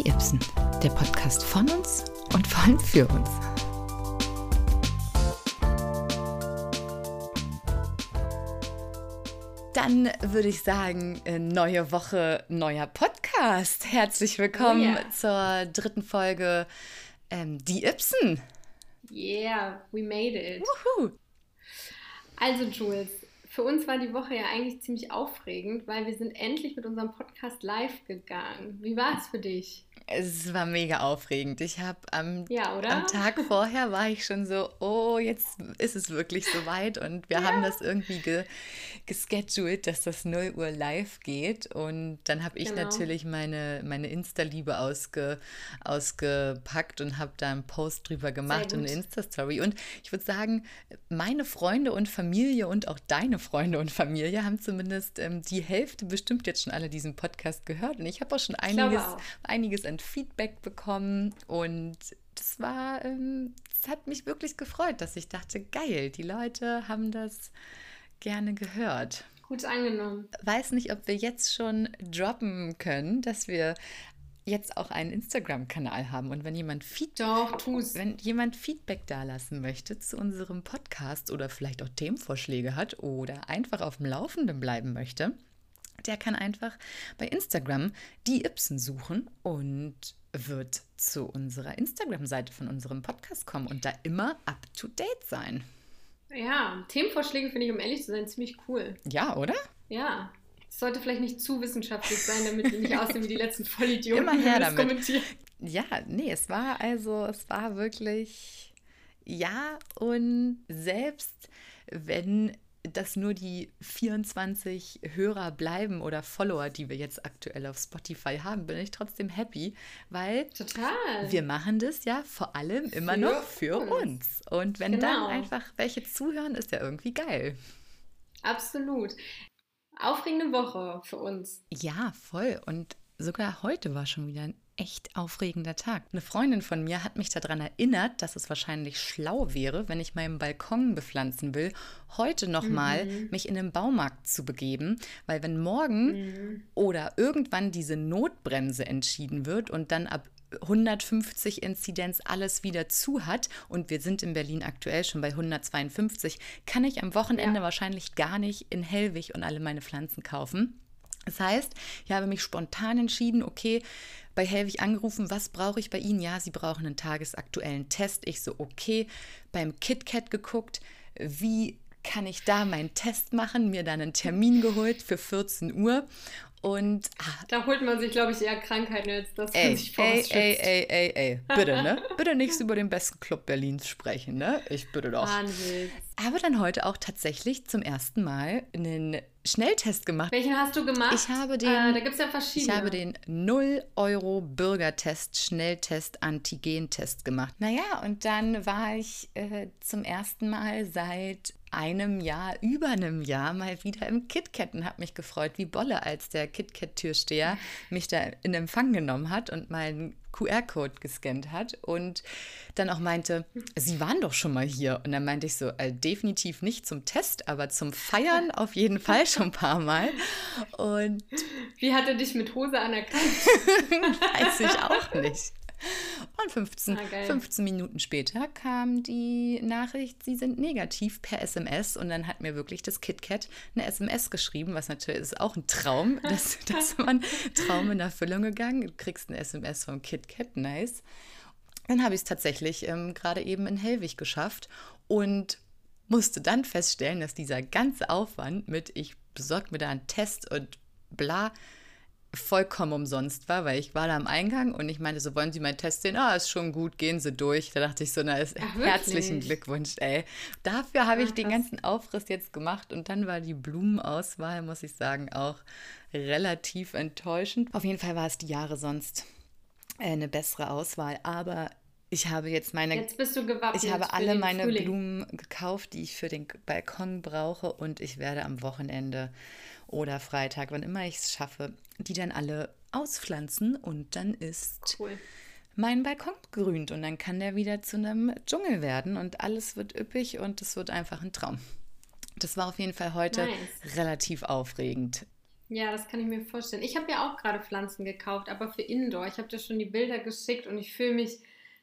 Die Ibsen, der Podcast von uns und vor allem für uns. Dann würde ich sagen, äh, neue Woche, neuer Podcast. Herzlich willkommen Oh ja. zur dritten Folge ähm, Die Ibsen. Yeah, we made it. Wuhu. Also Jules, für uns war die Woche ja eigentlich ziemlich aufregend, weil wir sind endlich mit unserem Podcast live gegangen. Wie war es für dich? Es war mega aufregend. Ich habe am, Ja, am Tag vorher war ich schon so, oh, jetzt ist es wirklich soweit und wir haben das irgendwie ge, gescheduled, dass das 0 Uhr live geht und dann habe ich Genau. natürlich meine, meine Insta-Liebe ausge, ausgepackt und habe da einen Post drüber gemacht und eine. Insta-Story und ich würde sagen, meine Freunde und Familie und auch deine Freunde und Familie haben zumindest ähm, die Hälfte bestimmt jetzt schon alle diesen Podcast gehört und ich habe auch schon einiges auch. einiges an Feedback bekommen und das war, ähm, das hat mich wirklich gefreut, dass ich dachte, geil, die Leute haben das gerne gehört. Gut angenommen. Weiß nicht, ob wir jetzt schon droppen können, dass wir jetzt auch einen Instagram-Kanal haben und wenn jemand Feedback Doch, wenn jemand Feedback dalassen möchte zu unserem Podcast oder vielleicht auch Themenvorschläge hat oder einfach auf dem Laufenden bleiben möchte, der kann einfach bei Instagram die Ibsen suchen und wird zu unserer Instagram-Seite von unserem Podcast kommen und da immer up to date sein. Ja, Themenvorschläge finde ich, um ehrlich zu sein, ziemlich cool. Ja, oder? Ja. Es sollte vielleicht nicht zu wissenschaftlich sein, damit wir nicht aussehen wie die letzten Vollidioten, Immer her die damit. kommentieren. Ja, nee, es war also, es war wirklich, ja, und selbst wenn das nur die 24 Hörer bleiben oder Follower, die wir jetzt aktuell auf Spotify haben, bin ich trotzdem happy, weil Total. wir machen das ja vor allem immer Für noch für uns. uns. Und wenn dann Genau. einfach welche zuhören, ist ja irgendwie geil. Absolut. Aufregende Woche für uns. Ja, voll. Und sogar heute war schon wieder ein echt aufregender Tag. Eine Freundin von mir hat mich daran erinnert, dass es wahrscheinlich schlau wäre, wenn ich meinen Balkon bepflanzen will, heute nochmal mich in den Baumarkt zu begeben, weil wenn morgen oder irgendwann diese Notbremse entschieden wird und dann ab 150 Inzidenz alles wieder zu hat und wir sind in Berlin aktuell schon bei 152, kann ich am Wochenende Ja. wahrscheinlich gar nicht in Hellwig und alle meine Pflanzen kaufen. Das heißt, ich habe mich spontan entschieden, okay, bei Hellwig angerufen, was brauche ich bei Ihnen? Ja, Sie brauchen einen tagesaktuellen Test. Ich so, okay, beim KitKat geguckt, wie kann ich da meinen Test machen? Mir dann einen Termin geholt für 14 Uhr und ah, Da holt man sich, glaube ich, eher Krankheiten, als man Ey, sich ey, ey, ey, ey, ey, bitte, ne? Bitte nichts über den besten Club Berlins sprechen, ne? Ich bitte doch. Wahnsinn. Aber dann heute auch tatsächlich zum ersten Mal einen Schnelltest gemacht. Welchen hast du gemacht? Ich habe den- Äh, da gibt es ja Ich verschiedene. habe den 0 Euro Bürgertest, Schnelltest, Antigentest gemacht. Naja, und dann war ich äh, zum ersten Mal seit einem Jahr, über einem Jahr mal wieder im KitKat und habe mich gefreut wie Bolle, als der KitKat-Türsteher mich da in Empfang genommen hat und meinen QR-Code gescannt hat und dann auch meinte, Sie waren doch schon mal hier. Und dann meinte ich so, äh, definitiv nicht zum Test, aber zum Feiern auf jeden Fall schon ein paar Mal. Und Wie hat er dich mit Hose anerkannt? Weiß ich auch nicht. Und 15, Ah, geil. 15 Minuten später kam die Nachricht, sie sind negativ per SMS. Und dann hat mir wirklich das KitKat eine SMS geschrieben, was natürlich ist auch ein Traum. Das, das war ein Traum in Erfüllung gegangen. Du kriegst eine SMS vom KitKat, nice. Dann habe ich es tatsächlich ähm, gerade eben in Hellwig geschafft und musste dann feststellen, dass dieser ganze Aufwand mit, ich besorge mir da einen Test und bla, vollkommen umsonst war, weil ich war da am Eingang und ich meinte so, wollen Sie meinen Test sehen? Ah, ist schon gut, gehen Sie durch. Da dachte ich so, na, ist Ach, herzlichen Glückwunsch, ey. Dafür habe ich Ah, den ganzen Aufriss jetzt gemacht und dann war die Blumenauswahl, muss ich sagen, auch relativ enttäuschend. Auf jeden Fall war es die Jahre sonst äh, eine bessere Auswahl, aber ich habe jetzt meine Jetzt bist du gewappnet. ich habe alle meine Frühling. Blumen gekauft, die ich für den Balkon brauche und ich werde am Wochenende oder Freitag, wann immer ich es schaffe, die dann alle auspflanzen und dann ist Cool. mein Balkon grünt und dann kann der wieder zu einem Dschungel werden und alles wird üppig und es wird einfach ein Traum. Das war auf jeden Fall heute Nice. relativ aufregend. Ja, das kann ich mir vorstellen. Ich habe ja auch gerade Pflanzen gekauft, aber für Indoor. Ich habe dir schon die Bilder geschickt und ich fühle mich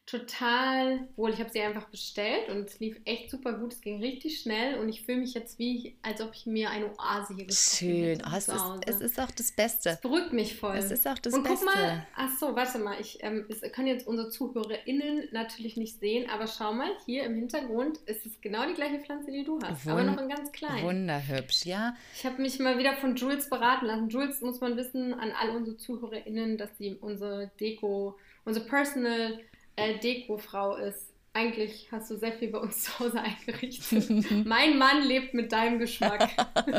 total wohl. Ich habe sie einfach bestellt und es lief echt super gut. Es ging richtig schnell und ich fühle mich jetzt wie, als ob ich mir eine Oase hier Schön. Oh, es, ist, es ist auch das Beste. Es beruhigt mich voll. Es ist auch das und Beste. guck mal, ach so, warte mal. Ich, ähm, es können jetzt unsere ZuhörerInnen natürlich nicht sehen, aber schau mal, hier im Hintergrund ist es genau die gleiche Pflanze, die du hast, Wund aber noch in ganz klein. Wunderhübsch, ja. Ich habe mich mal wieder von Jules beraten lassen. Jules, muss man wissen, an all unsere ZuhörerInnen, dass sie unsere Deko, unsere Personal äh, Dekofrau ist. Eigentlich hast du sehr viel bei uns zu Hause eingerichtet. mein Mann lebt mit deinem Geschmack.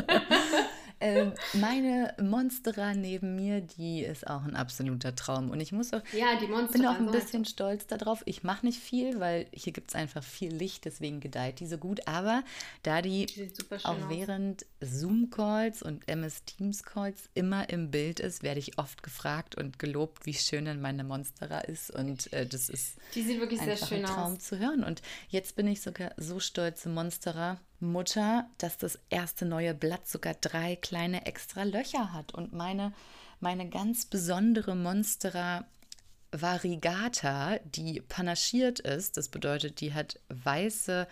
ähm, meine Monstera neben mir, die ist auch ein absoluter Traum. Und ich muss auch, ja, die bin auch ein bisschen stolz darauf. Ich mache nicht viel, weil hier gibt es einfach viel Licht, deswegen gedeiht die so gut. Aber da die, die auch aus. während Zoom-Calls und MS Teams-Calls immer im Bild ist, werde ich oft gefragt und gelobt, wie schön denn meine Monstera ist. Und äh, das ist die sieht wirklich einfach sehr schön ein Traum aus. zu hören. Und jetzt bin ich sogar so stolze Monstera Mutter, dass das erste neue Blatt sogar drei kleine extra Löcher hat. Und meine, meine ganz besondere Monstera Variegata, die panaschiert ist, das bedeutet, die hat weiße,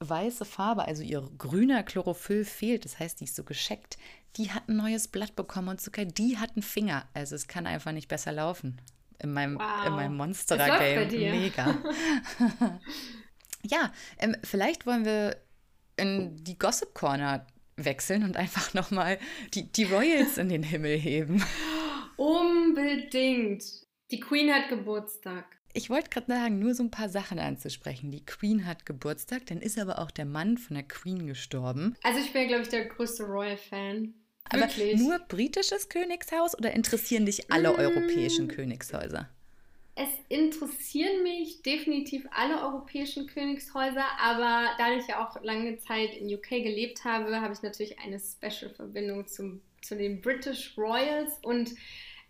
weiße Farbe, also ihr grüner Chlorophyll fehlt, das heißt, die ist so gescheckt, die hat ein neues Blatt bekommen und sogar die hat einen Finger. Also es kann einfach nicht besser laufen. In meinem, wow. in meinem Monstera-Game. Mega. ja, ähm, vielleicht wollen wir in die Gossip Corner wechseln und einfach nochmal die, die Royals in den Himmel heben. Unbedingt. Die Queen hat Geburtstag. Ich wollte gerade sagen, nur so ein paar Sachen anzusprechen. Die Queen hat Geburtstag, dann ist aber auch der Mann von der Queen gestorben. Also ich wäre, glaube ich, der größte Royal-Fan. Aber nur britisches Königshaus oder interessieren dich alle mm. europäischen Königshäuser? Es interessieren mich definitiv alle europäischen Königshäuser, aber da ich ja auch lange Zeit in UK gelebt habe, habe ich natürlich eine Special-Verbindung zu den British Royals und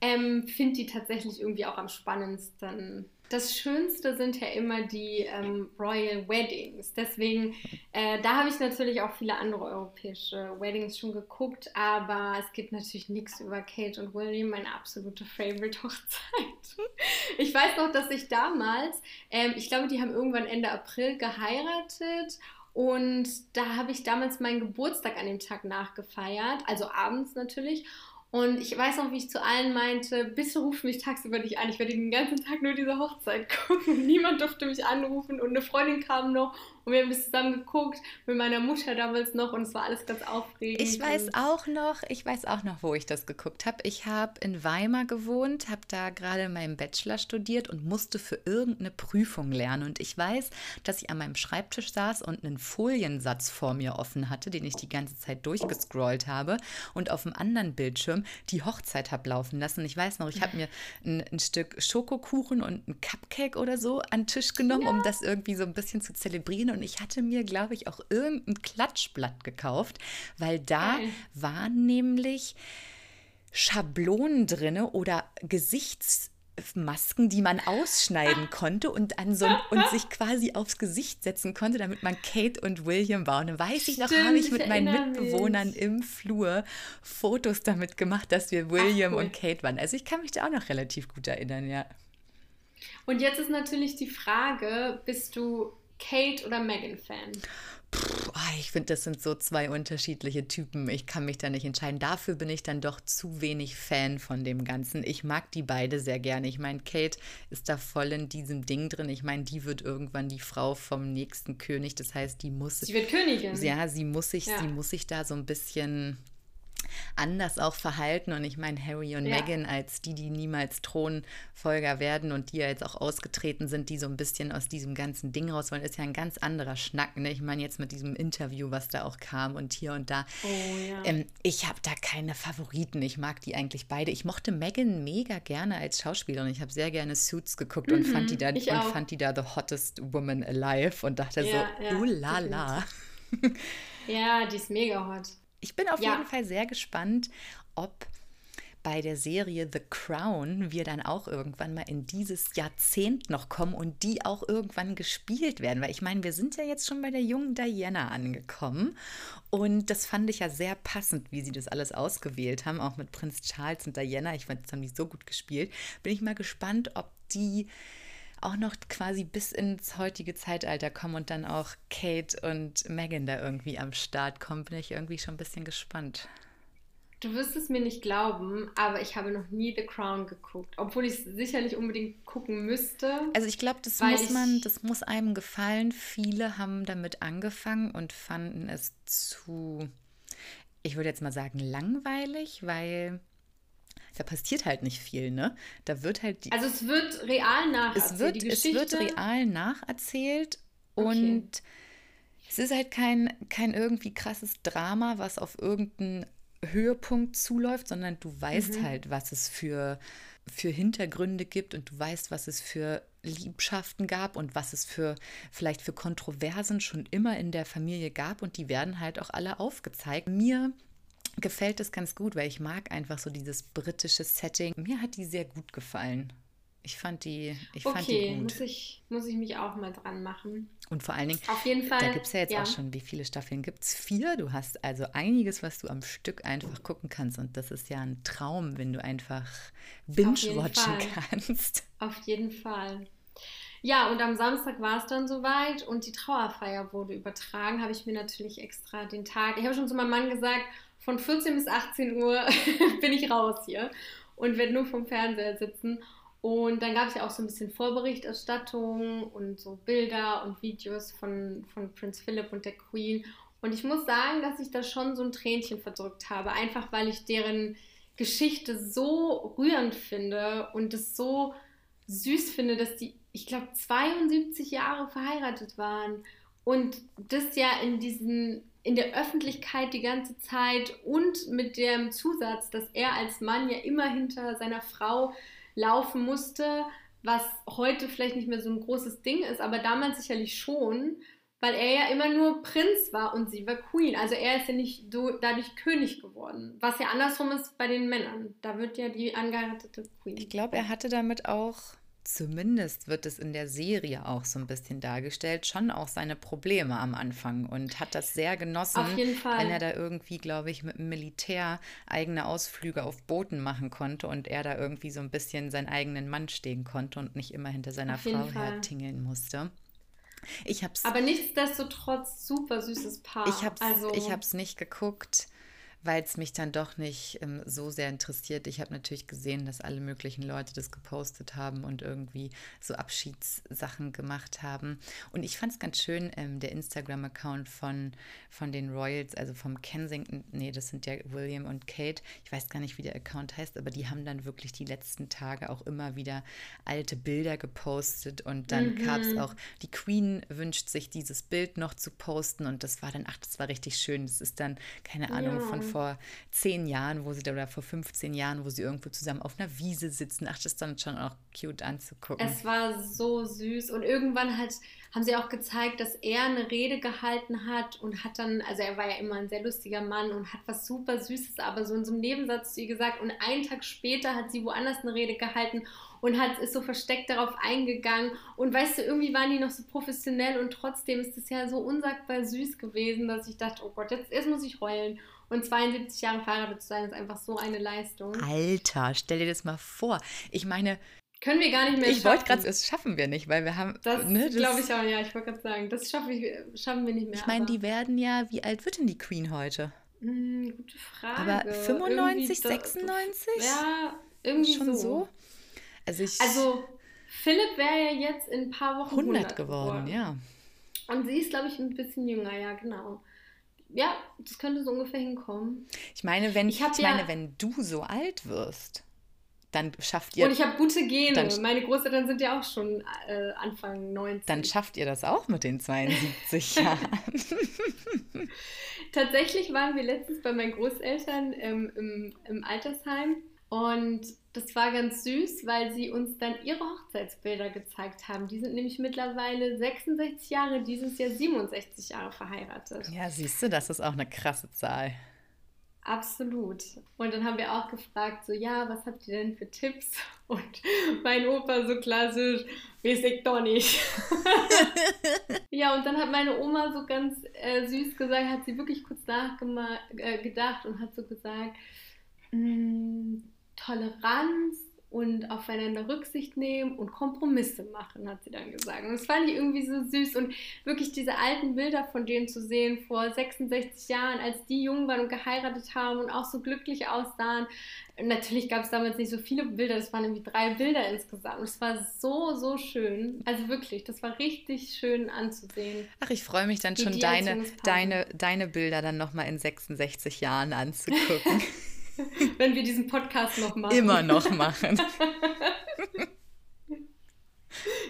ähm, finde die tatsächlich irgendwie auch am spannendsten das Schönste sind ja immer die ähm, Royal Weddings. Deswegen, äh, da habe ich natürlich auch viele andere europäische Weddings schon geguckt, aber es gibt natürlich nichts über Kate und William, meine absolute Favorite-Hochzeit. ich weiß noch, dass ich damals, ähm, ich glaube, die haben irgendwann Ende April geheiratet und da habe ich damals meinen Geburtstag an dem Tag nachgefeiert, also abends natürlich. Und ich weiß noch, wie ich zu allen meinte, bitte ruf mich tagsüber nicht an. Ich werde den ganzen Tag nur diese Hochzeit gucken. Niemand durfte mich anrufen und eine Freundin kam noch und wir haben es zusammen geguckt mit meiner Mutter damals noch und es war alles ganz aufregend. Ich weiß auch noch, ich weiß auch noch, wo ich das geguckt habe. Ich habe in Weimar gewohnt, habe da gerade meinen Bachelor studiert und musste für irgendeine Prüfung lernen. Und ich weiß, dass ich an meinem Schreibtisch saß und einen Foliensatz vor mir offen hatte, den ich die ganze Zeit durchgescrollt habe und auf dem anderen Bildschirm die Hochzeit habe laufen lassen. Ich weiß noch, ich habe mir ein, ein, Stück Schokokuchen und ein Cupcake oder so an den Tisch genommen, ja. um das irgendwie so ein bisschen zu zelebrieren und ich hatte mir, glaube ich, auch irgendein Klatschblatt gekauft, weil da Geil. waren nämlich Schablonen drin oder Gesichts Masken, die man ausschneiden konnte und, an so, und sich quasi aufs Gesicht setzen konnte, damit man Kate und William war. Und dann weiß ich noch, habe ich mit meinen Mitbewohnern mich. im Flur Fotos damit gemacht, dass wir William Ach, cool. und Kate waren. Also ich kann mich da auch noch relativ gut erinnern, ja. Und jetzt ist natürlich die Frage, bist du Kate oder Megan Fan? Puh, ah, ich finde, das sind so zwei unterschiedliche Typen. Ich kann mich da nicht entscheiden. Dafür bin ich dann doch zu wenig Fan von dem Ganzen. Ich mag die beide sehr gerne. Ich meine, Kate ist da voll in diesem Ding drin. Ich meine, die wird irgendwann die Frau vom nächsten König. Das heißt, die muss. Sie wird Königin. Ja, sie muss sich, ja. sie muss sich da so ein bisschen anders auch verhalten. Und ich meine, Harry und ja. Meghan als die, die niemals Thronfolger werden und die ja jetzt auch ausgetreten sind, die so ein bisschen aus diesem ganzen Ding raus wollen, ist ja ein ganz anderer Schnack. Ne? Ich meine, jetzt mit diesem Interview, was da auch kam und hier und da. Oh, ja. ähm, ich habe da keine Favoriten. Ich mag die eigentlich beide. Ich mochte Meghan mega gerne als Schauspielerin. Ich habe sehr gerne Suits geguckt mhm, und, fand die da, und fand die da the hottest woman alive und dachte ja, so, ja, oh la la. Ja, die ist mega hot. Ich bin auf ja. jeden Fall sehr gespannt, ob bei der Serie The Crown wir dann auch irgendwann mal in dieses Jahrzehnt noch kommen und die auch irgendwann gespielt werden. Weil ich meine, wir sind ja jetzt schon bei der jungen Diana angekommen und das fand ich ja sehr passend, wie sie das alles ausgewählt haben, auch mit Prinz Charles und Diana. Ich fand, das haben die so gut gespielt. Bin ich mal gespannt, ob die auch noch quasi bis ins heutige Zeitalter kommen und dann auch Kate und Megan da irgendwie am Start kommen, bin ich irgendwie schon ein bisschen gespannt. Du wirst es mir nicht glauben, aber ich habe noch nie The Crown geguckt, obwohl ich es sicherlich unbedingt gucken müsste. Also ich glaube, das muss man, das muss einem gefallen. Viele haben damit angefangen und fanden es zu, ich würde jetzt mal sagen, langweilig, weil da passiert halt nicht viel, ne? Da wird halt die. Also es wird real nacherzählt. Es wird, es wird real nacherzählt und okay. es ist halt kein, kein irgendwie krasses Drama, was auf irgendeinen Höhepunkt zuläuft, sondern du weißt mhm. halt, was es für, für Hintergründe gibt und du weißt, was es für Liebschaften gab und was es für vielleicht für Kontroversen schon immer in der Familie gab und die werden halt auch alle aufgezeigt. Mir gefällt es ganz gut, weil ich mag einfach so dieses britische Setting. Mir hat die sehr gut gefallen. Ich fand die, ich okay, fand die gut. Muss ich, muss ich mich auch mal dran machen. Und vor allen Dingen, Auf jeden Fall, da gibt es ja jetzt ja. auch schon, wie viele Staffeln gibt es? Vier. Du hast also einiges, was du am Stück einfach gucken kannst. Und das ist ja ein Traum, wenn du einfach binge-watchen kannst. Auf jeden Fall. Ja, und am Samstag war es dann soweit und die Trauerfeier wurde übertragen. Habe ich mir natürlich extra den Tag. Ich habe schon zu meinem Mann gesagt, von 14 bis 18 Uhr bin ich raus hier und werde nur vom Fernseher sitzen. Und dann gab es ja auch so ein bisschen Vorberichterstattung und so Bilder und Videos von, von Prinz Philip und der Queen. Und ich muss sagen, dass ich da schon so ein Tränchen verdrückt habe, einfach weil ich deren Geschichte so rührend finde und es so süß finde, dass die, ich glaube, 72 Jahre verheiratet waren. Und das ja in diesen in der Öffentlichkeit die ganze Zeit und mit dem Zusatz, dass er als Mann ja immer hinter seiner Frau laufen musste, was heute vielleicht nicht mehr so ein großes Ding ist, aber damals sicherlich schon, weil er ja immer nur Prinz war und sie war Queen. Also er ist ja nicht so dadurch König geworden, was ja andersrum ist bei den Männern. Da wird ja die angeheiratete Queen. Ich glaube, er hatte damit auch zumindest wird es in der Serie auch so ein bisschen dargestellt, schon auch seine Probleme am Anfang und hat das sehr genossen, wenn er da irgendwie, glaube ich, mit dem Militär eigene Ausflüge auf Booten machen konnte und er da irgendwie so ein bisschen seinen eigenen Mann stehen konnte und nicht immer hinter seiner Frau hertingeln musste. Ich hab's, Aber nichtsdestotrotz super süßes Paar. Ich habe es also, nicht geguckt weil es mich dann doch nicht ähm, so sehr interessiert. Ich habe natürlich gesehen, dass alle möglichen Leute das gepostet haben und irgendwie so Abschiedssachen gemacht haben. Und ich fand es ganz schön, ähm, der Instagram-Account von, von den Royals, also vom Kensington, nee, das sind ja William und Kate. Ich weiß gar nicht, wie der Account heißt, aber die haben dann wirklich die letzten Tage auch immer wieder alte Bilder gepostet und dann mhm. gab es auch, die Queen wünscht sich dieses Bild noch zu posten und das war dann, ach, das war richtig schön. Das ist dann, keine Ahnung, ja. von vor zehn Jahren, wo sie da oder vor 15 Jahren, wo sie irgendwo zusammen auf einer Wiese sitzen. Ach, das ist dann schon auch cute anzugucken. Es war so süß und irgendwann hat, haben sie auch gezeigt, dass er eine Rede gehalten hat und hat dann, also er war ja immer ein sehr lustiger Mann und hat was super Süßes, aber so in so einem Nebensatz zu ihr gesagt und einen Tag später hat sie woanders eine Rede gehalten und hat, ist so versteckt darauf eingegangen. Und weißt du, irgendwie waren die noch so professionell und trotzdem ist es ja so unsagbar süß gewesen, dass ich dachte, oh Gott, jetzt, jetzt muss ich heulen. Und 72 Jahre verheiratet zu sein, ist einfach so eine Leistung. Alter, stell dir das mal vor. Ich meine, können wir gar nicht mehr Ich wollte gerade, das schaffen wir nicht, weil wir haben. Das, ne, das glaube ich auch, ja. Ich wollte gerade sagen, das schaffen wir, schaffen wir nicht mehr. Ich meine, die werden ja, wie alt wird denn die Queen heute? Hm, gute Frage. Aber 95, irgendwie 96? ja, irgendwie schon so. so. Also, ich, also Philipp wäre ja jetzt in ein paar Wochen 100, 100 geworden, geworden, ja. Und sie ist, glaube ich, ein bisschen jünger, ja, genau ja, das könnte so ungefähr hinkommen. Ich meine, wenn, ich, ich meine, wenn du so alt wirst, dann schafft ihr. Und ich habe gute Gene. Dann, Meine Großeltern sind ja auch schon äh, Anfang 90. Dann schafft ihr das auch mit den 72 Jahren. Tatsächlich waren wir letztens bei meinen Großeltern ähm, im, im Altersheim und das war ganz süß, weil sie uns dann ihre Hochzeitsbilder gezeigt haben. Die sind nämlich mittlerweile 66 Jahre, dieses Jahr 67 Jahre verheiratet. Ja, siehst du, das ist auch eine krasse Zahl. Absolut. Und dann haben wir auch gefragt, so, ja, was habt ihr denn für Tipps? Und mein Opa so klassisch, weiß ich doch nicht. ja, und dann hat meine Oma so ganz äh, süß gesagt, hat sie wirklich kurz nachgedacht äh, und hat so gesagt, mm, Toleranz und aufeinander Rücksicht nehmen und Kompromisse machen, hat sie dann gesagt. Und das fand ich irgendwie so süß und wirklich diese alten Bilder von denen zu sehen vor 66 Jahren, als die jung waren und geheiratet haben und auch so glücklich aussahen. Natürlich gab es damals nicht so viele Bilder, das waren irgendwie drei Bilder insgesamt. Und es war so, so schön. Also wirklich, das war richtig schön anzusehen. Ach, ich freue mich dann schon, deine, deine, deine Bilder dann nochmal in 66 Jahren anzugucken. wenn wir diesen Podcast noch machen. Immer noch machen.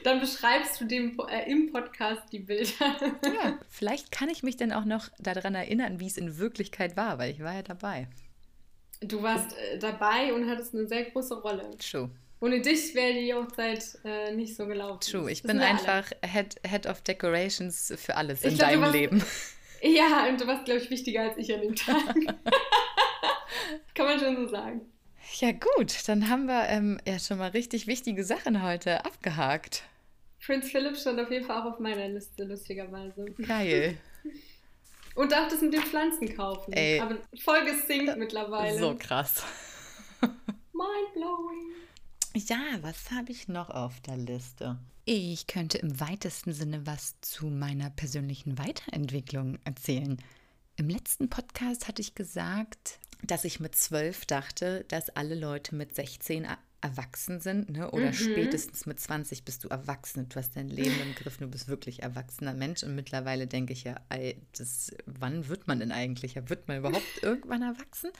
Dann beschreibst du dem, äh, im Podcast die Bilder. Ja, vielleicht kann ich mich dann auch noch daran erinnern, wie es in Wirklichkeit war, weil ich war ja dabei. Du warst äh, dabei und hattest eine sehr große Rolle. True. Ohne dich wäre die Hochzeit äh, nicht so gelaufen. True, ich bin einfach Head, Head of Decorations für alles ich in glaub, deinem warst, Leben. Ja, und du warst, glaube ich, wichtiger als ich an dem Tag. Kann man schon so sagen. Ja, gut, dann haben wir ähm, ja schon mal richtig wichtige Sachen heute abgehakt. Prinz Philipp stand auf jeden Fall auch auf meiner Liste, lustigerweise. Geil. Und auch das mit den Pflanzen kaufen. Ey. Aber voll gesinkt mittlerweile. So krass. Mindblowing. Ja, was habe ich noch auf der Liste? Ich könnte im weitesten Sinne was zu meiner persönlichen Weiterentwicklung erzählen. Im letzten Podcast hatte ich gesagt, dass ich mit zwölf dachte, dass alle Leute mit 16 erwachsen sind, ne? oder mhm. spätestens mit 20 bist du erwachsen, du hast dein Leben im Griff, du bist wirklich erwachsener Mensch und mittlerweile denke ich ja, das, wann wird man denn eigentlich? Wird man überhaupt irgendwann erwachsen?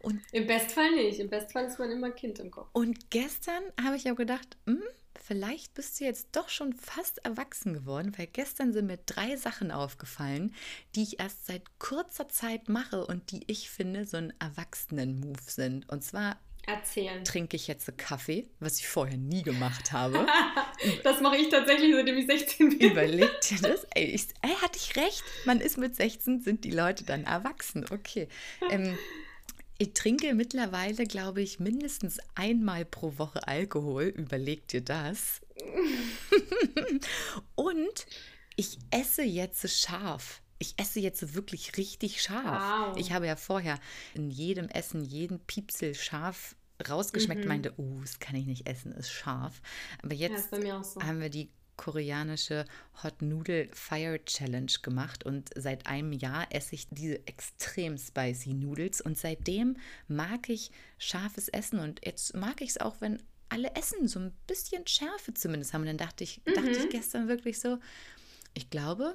Und Im Bestfall nicht, im Bestfall ist man immer Kind im Kopf. Und gestern habe ich auch gedacht, hm, vielleicht bist du jetzt doch schon fast erwachsen geworden, weil gestern sind mir drei Sachen aufgefallen, die ich erst seit kurzer Zeit mache und die ich finde so ein Erwachsenen-Move sind. Und zwar Erzählen. Trinke ich jetzt Kaffee, was ich vorher nie gemacht habe. das mache ich tatsächlich, seitdem ich 16 bin. Überleg dir das. Ey, ich, ey, hatte ich recht. Man ist mit 16, sind die Leute dann erwachsen. Okay. Ähm, ich trinke mittlerweile, glaube ich, mindestens einmal pro Woche Alkohol. Überleg dir das. Und ich esse jetzt scharf. Ich esse jetzt wirklich richtig scharf. Wow. Ich habe ja vorher in jedem Essen jeden Piepsel scharf rausgeschmeckt, mhm. meinte, oh, das kann ich nicht essen, ist scharf. Aber jetzt ja, so. haben wir die koreanische Hot Noodle Fire Challenge gemacht und seit einem Jahr esse ich diese extrem spicy Noodles und seitdem mag ich scharfes Essen und jetzt mag ich es auch, wenn alle Essen so ein bisschen Schärfe zumindest haben. Und dann dachte ich, mhm. dachte ich gestern wirklich so, ich glaube,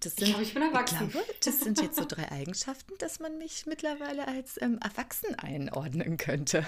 das sind, ich, glaub, ich bin erwachsen. Glaube, das sind jetzt so drei Eigenschaften, dass man mich mittlerweile als ähm, erwachsen einordnen könnte.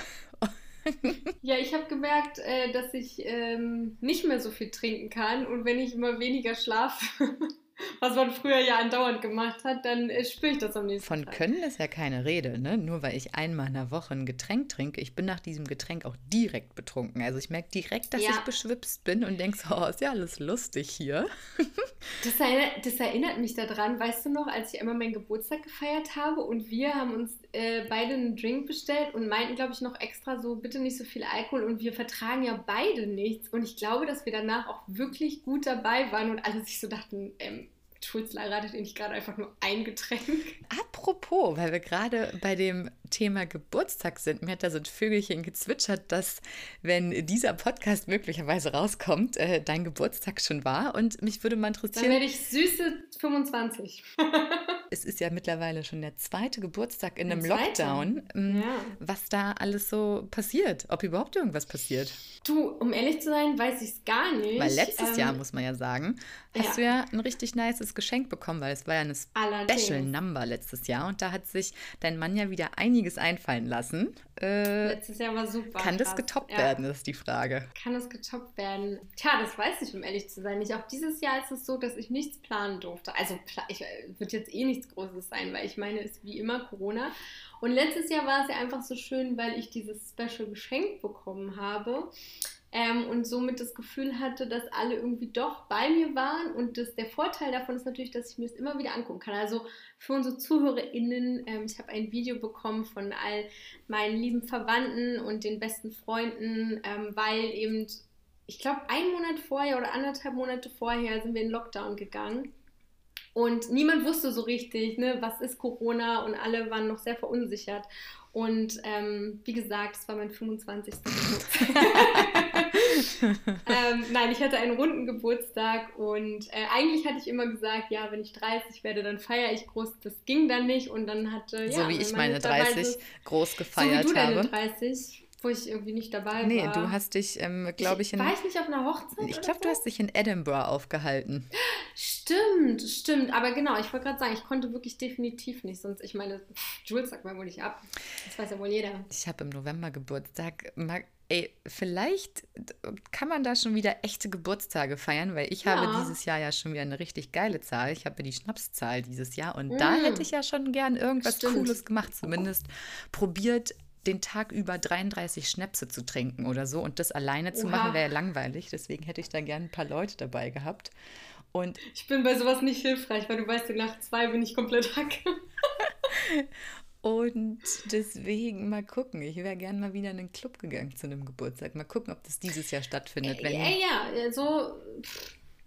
Ja, ich habe gemerkt, äh, dass ich ähm, nicht mehr so viel trinken kann und wenn ich immer weniger schlafe, was man früher ja andauernd gemacht hat, dann äh, spüre ich das am nächsten Von Tag. können ist ja keine Rede, ne? Nur weil ich einmal in der Woche ein Getränk trinke, ich bin nach diesem Getränk auch direkt betrunken. Also ich merke direkt, dass ja. ich beschwipst bin und denke so, oh, ist ja alles lustig hier. das, erinnert, das erinnert mich daran, weißt du noch, als ich einmal meinen Geburtstag gefeiert habe und wir haben uns äh, beide einen Drink bestellt und meinten, glaube ich, noch extra so, bitte nicht so viel Alkohol und wir vertragen ja beide nichts. Und ich glaube, dass wir danach auch wirklich gut dabei waren und alle sich so dachten, ähm, Schulz heiratet ihr nicht gerade einfach nur ein Getränk? Apropos, weil wir gerade bei dem Thema Geburtstag sind, mir hat da so ein Vögelchen gezwitschert, dass, wenn dieser Podcast möglicherweise rauskommt, äh, dein Geburtstag schon war. Und mich würde mal interessieren. Dann werde ich süße 25. es ist ja mittlerweile schon der zweite Geburtstag in einem Lockdown. Ähm, ja. Was da alles so passiert, ob überhaupt irgendwas passiert. Du, um ehrlich zu sein, weiß ich es gar nicht. Weil letztes ähm, Jahr, muss man ja sagen, hast ja. du ja ein richtig nices Geschenk bekommen, weil es war ja eine Special Number letztes Jahr und da hat sich dein Mann ja wieder einiges einfallen lassen. Äh, letztes Jahr war super. Kann krass. das getoppt ja. werden, ist die Frage. Kann das getoppt werden? Tja, das weiß ich, um ehrlich zu sein. Nicht. Auch dieses Jahr ist es so, dass ich nichts planen durfte. Also, ich äh, wird jetzt eh nichts Großes sein, weil ich meine, es ist wie immer Corona. Und letztes Jahr war es ja einfach so schön, weil ich dieses Special Geschenk bekommen habe. Ähm, und somit das Gefühl hatte, dass alle irgendwie doch bei mir waren. Und das, der Vorteil davon ist natürlich, dass ich mir das immer wieder angucken kann. Also für unsere ZuhörerInnen, ähm, ich habe ein Video bekommen von all meinen lieben Verwandten und den besten Freunden, ähm, weil eben, ich glaube, ein Monat vorher oder anderthalb Monate vorher sind wir in Lockdown gegangen. Und niemand wusste so richtig, ne, was ist Corona und alle waren noch sehr verunsichert. Und ähm, wie gesagt, es war mein 25. Geburtstag. ähm, nein, ich hatte einen runden Geburtstag und äh, eigentlich hatte ich immer gesagt, ja, wenn ich 30 werde, dann feiere ich groß. Das ging dann nicht und dann hatte ja, so wie ich meine 30 groß gefeiert so wie du habe. Deine 30 wo ich irgendwie nicht dabei nee, war. Nee, du hast dich, ähm, glaube ich, in. War ich nicht auf einer Hochzeit? Ich glaube, so? du hast dich in Edinburgh aufgehalten. Stimmt, stimmt. Aber genau, ich wollte gerade sagen, ich konnte wirklich definitiv nicht. Sonst, ich meine, Jules sagt mal wohl nicht ab. Das weiß ja wohl jeder. Ich habe im November Geburtstag. Ey, vielleicht kann man da schon wieder echte Geburtstage feiern, weil ich ja. habe dieses Jahr ja schon wieder eine richtig geile Zahl. Ich habe die Schnapszahl dieses Jahr und mm. da hätte ich ja schon gern irgendwas Stimmt. Cooles gemacht. Zumindest probiert, den Tag über 33 Schnäpse zu trinken oder so. Und das alleine zu Oha. machen wäre ja langweilig. Deswegen hätte ich da gern ein paar Leute dabei gehabt. Und ich bin bei sowas nicht hilfreich, weil du weißt, nach zwei bin ich komplett hack. Und deswegen mal gucken. Ich wäre gern mal wieder in einen Club gegangen zu einem Geburtstag. Mal gucken, ob das dieses Jahr stattfindet. Wenn ja, ja, so.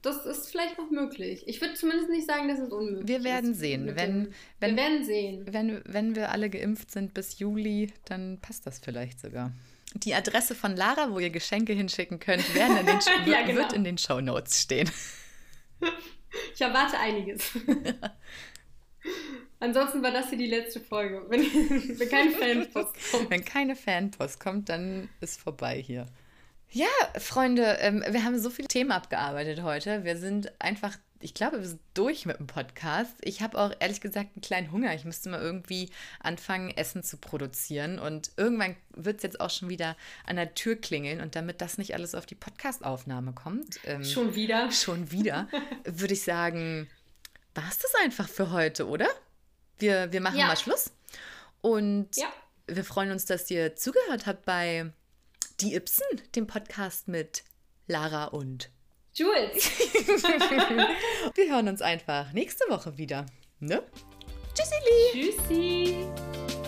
Das ist vielleicht noch möglich. Ich würde zumindest nicht sagen, dass es unmöglich ist. Wir werden sehen. Wenn, wenn, wir werden sehen. Wenn, wenn wir alle geimpft sind bis Juli, dann passt das vielleicht sogar. Die Adresse von Lara, wo ihr Geschenke hinschicken könnt, in den, ja, genau. wird in den Show Notes stehen. Ich erwarte einiges. Ansonsten war das hier die letzte Folge. Wenn, wenn keine Fanpost kommt. Wenn keine Fanpost kommt, dann ist vorbei hier. Ja, Freunde, ähm, wir haben so viele Themen abgearbeitet heute. Wir sind einfach, ich glaube, wir sind durch mit dem Podcast. Ich habe auch ehrlich gesagt einen kleinen Hunger. Ich müsste mal irgendwie anfangen, Essen zu produzieren. Und irgendwann wird es jetzt auch schon wieder an der Tür klingeln. Und damit das nicht alles auf die Podcastaufnahme kommt. Ähm, schon wieder. Schon wieder, würde ich sagen, war es das einfach für heute, oder? Wir, wir machen ja. mal Schluss. Und ja. wir freuen uns, dass ihr zugehört habt bei Die Ibsen, dem Podcast mit Lara und Jules. wir hören uns einfach nächste Woche wieder. Ne? Tschüssi. Tschüssi.